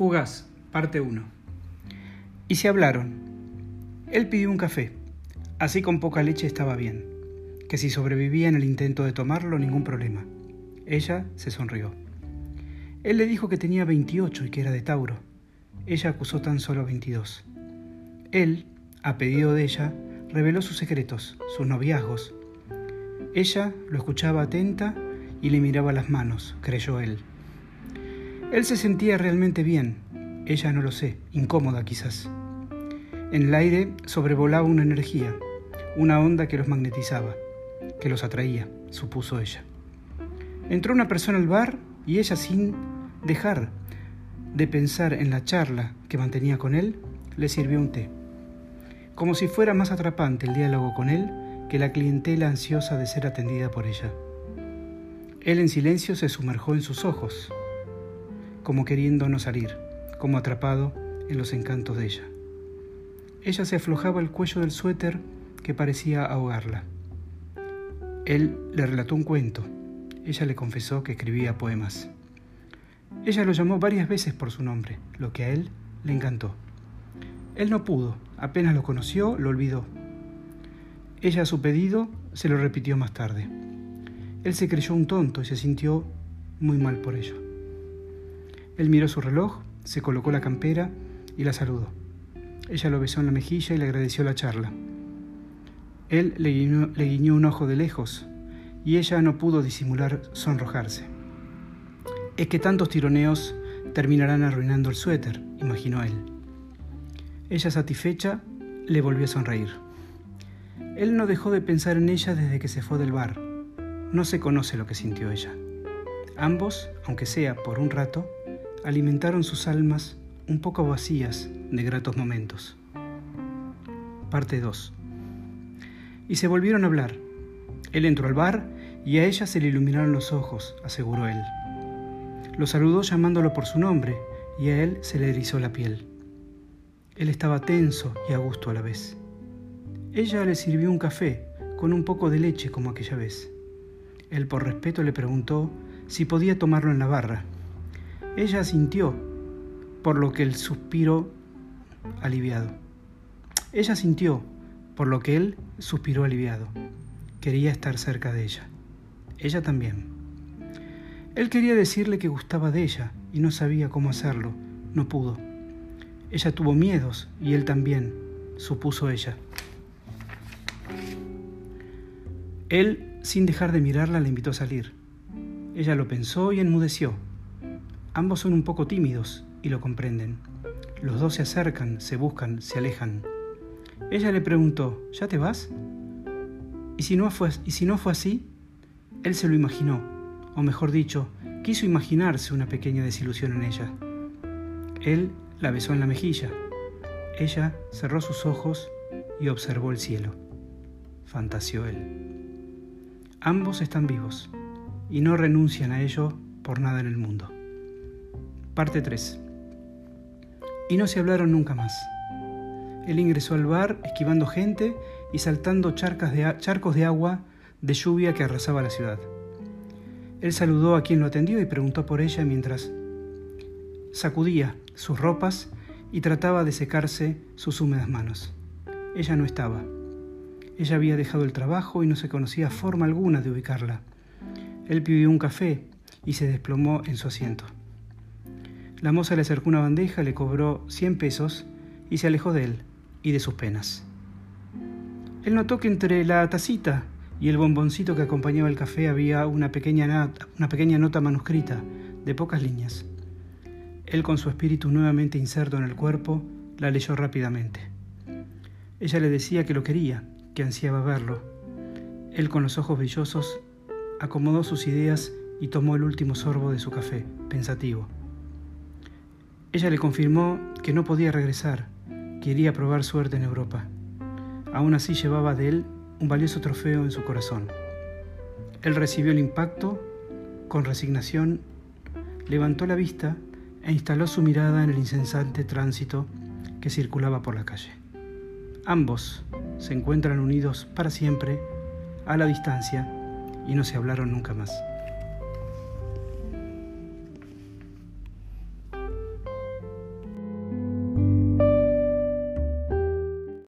Fugaz, parte 1. Y se hablaron. Él pidió un café. Así con poca leche estaba bien. Que si sobrevivía en el intento de tomarlo, ningún problema. Ella se sonrió. Él le dijo que tenía 28 y que era de Tauro. Ella acusó tan solo 22. Él, a pedido de ella, reveló sus secretos, sus noviazgos. Ella lo escuchaba atenta y le miraba las manos, creyó él. Él se sentía realmente bien, ella no lo sé, incómoda quizás. En el aire sobrevolaba una energía, una onda que los magnetizaba, que los atraía, supuso ella. Entró una persona al bar y ella sin dejar de pensar en la charla que mantenía con él, le sirvió un té. Como si fuera más atrapante el diálogo con él que la clientela ansiosa de ser atendida por ella. Él en silencio se sumergió en sus ojos, como queriendo no salir, como atrapado en los encantos de ella. Ella se aflojaba el cuello del suéter que parecía ahogarla. Él le relató un cuento. Ella le confesó que escribía poemas. Ella lo llamó varias veces por su nombre, lo que a él le encantó. Él no pudo, apenas lo conoció, lo olvidó. Ella a su pedido se lo repitió más tarde. Él se creyó un tonto y se sintió muy mal por ello. Él miró su reloj, se colocó la campera y la saludó. Ella lo besó en la mejilla y le agradeció la charla. Él le guiñó, un ojo de lejos y ella no pudo disimular sonrojarse. Es que tantos tironeos terminarán arruinando el suéter, imaginó él. Ella satisfecha le volvió a sonreír. Él no dejó de pensar en ella desde que se fue del bar. No se conoce lo que sintió ella. Ambos, aunque sea por un rato, alimentaron sus almas un poco vacías de gratos momentos. Parte 2. Y se volvieron a hablar. Él entró al bar y a ella se le iluminaron los ojos, aseguró él. Lo saludó llamándolo por su nombre y a él se le erizó la piel. Él estaba tenso y a gusto a la vez. Ella le sirvió un café con un poco de leche como aquella vez. Él por respeto le preguntó si podía tomarlo en la barra ella sintió, por lo que él suspiró aliviado. Ella sintió, por lo que él suspiró aliviado. Quería estar cerca de ella. Ella también. Él quería decirle que gustaba de ella y no sabía cómo hacerlo. No pudo. Ella tuvo miedos y él también, supuso ella. Él, sin dejar de mirarla, la invitó a salir. Ella lo pensó y enmudeció. Ambos son un poco tímidos y lo comprenden. Los dos se acercan, se buscan, se alejan. Ella le preguntó, ¿ya te vas? ¿Y si no fue, así? Él se lo imaginó, o mejor dicho, quiso imaginarse una pequeña desilusión en ella. Él la besó en la mejilla. Ella cerró sus ojos y observó el cielo. Fantaseó él. Ambos están vivos y no renuncian a ello por nada en el mundo. Parte 3. Y no se hablaron nunca más. Él ingresó al bar esquivando gente y saltando de, charcos de agua de lluvia que arrasaba la ciudad. Él saludó a quien lo atendió y preguntó por ella mientras sacudía sus ropas y trataba de secarse sus húmedas manos. Ella no estaba. Ella había dejado el trabajo y no se conocía forma alguna de ubicarla. Él pidió un café y se desplomó en su asiento. La moza le acercó una bandeja, le cobró 100 pesos y se alejó de él y de sus penas. Él notó que entre la tacita y el bomboncito que acompañaba el café había una pequeña, una pequeña nota manuscrita de pocas líneas. Él, con su espíritu nuevamente inserto en el cuerpo, la leyó rápidamente. Ella le decía que lo quería, que ansiaba verlo. Él, con los ojos brillosos, acomodó sus ideas y tomó el último sorbo de su café, pensativo. Ella le confirmó que no podía regresar, quería probar suerte en Europa. Aún así llevaba de él un valioso trofeo en su corazón. Él recibió el impacto con resignación, levantó la vista e instaló su mirada en el incesante tránsito que circulaba por la calle. Ambos se encuentran unidos para siempre a la distancia y no se hablaron nunca más.